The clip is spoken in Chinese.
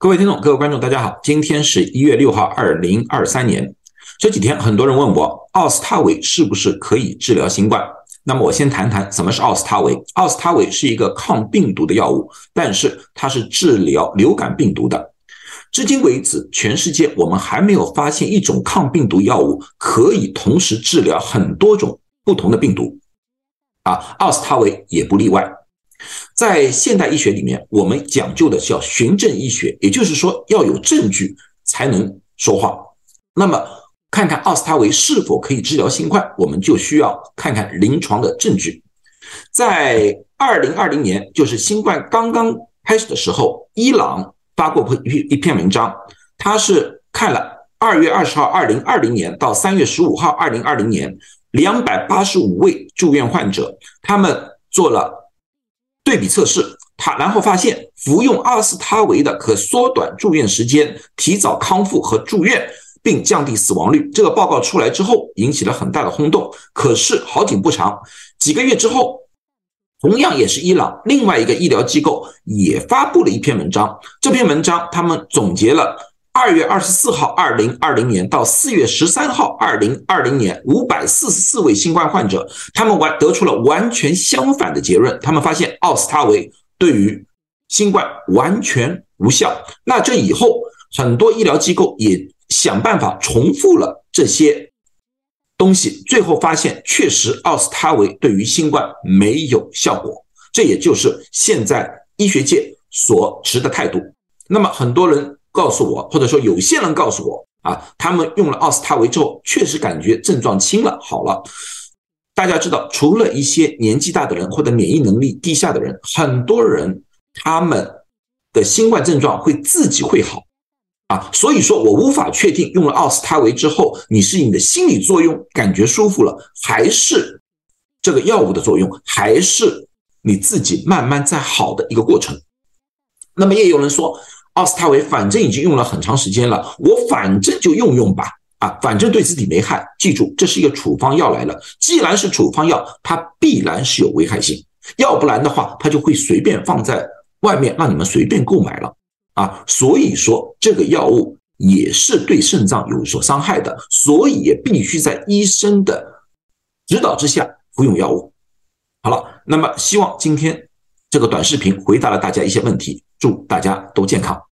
各位听众、各位观众，大家好，今天是一月六号，二零二三年。这几天很多人问我，奥司他韦是不是可以治疗新冠？那么我先谈谈什么是奥司他韦。奥司他韦是一个抗病毒的药物，但是它是治疗流感病毒的。至今为止，全世界我们还没有发现一种抗病毒药物可以同时治疗很多种不同的病毒。啊，奥司他韦也不例外。在现代医学里面，我们讲究的叫循证医学，也就是说要有证据才能说话。那么，看看奥司他韦是否可以治疗新冠，我们就需要看看临床的证据。在二零二零年，就是新冠刚刚开始的时候，伊朗发过一一篇文章，他是看了二月二十号二零二零年到三月十五号二零二零年两百八十五位住院患者，他们做了。对比测试，他然后发现服用阿司他韦的可缩短住院时间、提早康复和住院，并降低死亡率。这个报告出来之后，引起了很大的轰动。可是好景不长，几个月之后，同样也是伊朗另外一个医疗机构也发布了一篇文章。这篇文章他们总结了。二月二十四号，二零二零年到四月十三号，二零二零年，五百四十四位新冠患者，他们完得出了完全相反的结论。他们发现奥司他韦对于新冠完全无效。那这以后，很多医疗机构也想办法重复了这些东西，最后发现确实奥司他韦对于新冠没有效果。这也就是现在医学界所持的态度。那么很多人。告诉我，或者说有些人告诉我啊，他们用了奥司他韦之后，确实感觉症状轻了，好了。大家知道，除了一些年纪大的人或者免疫能力低下的人，很多人他们的新冠症状会自己会好啊。所以说我无法确定用了奥司他韦之后，你是你的心理作用感觉舒服了，还是这个药物的作用，还是你自己慢慢在好的一个过程。那么也有人说。奥司他韦反正已经用了很长时间了，我反正就用用吧，啊，反正对自己没害。记住，这是一个处方药来了，既然是处方药，它必然是有危害性，要不然的话，它就会随便放在外面让你们随便购买了啊。所以说，这个药物也是对肾脏有所伤害的，所以也必须在医生的指导之下服用药物。好了，那么希望今天这个短视频回答了大家一些问题，祝大家都健康。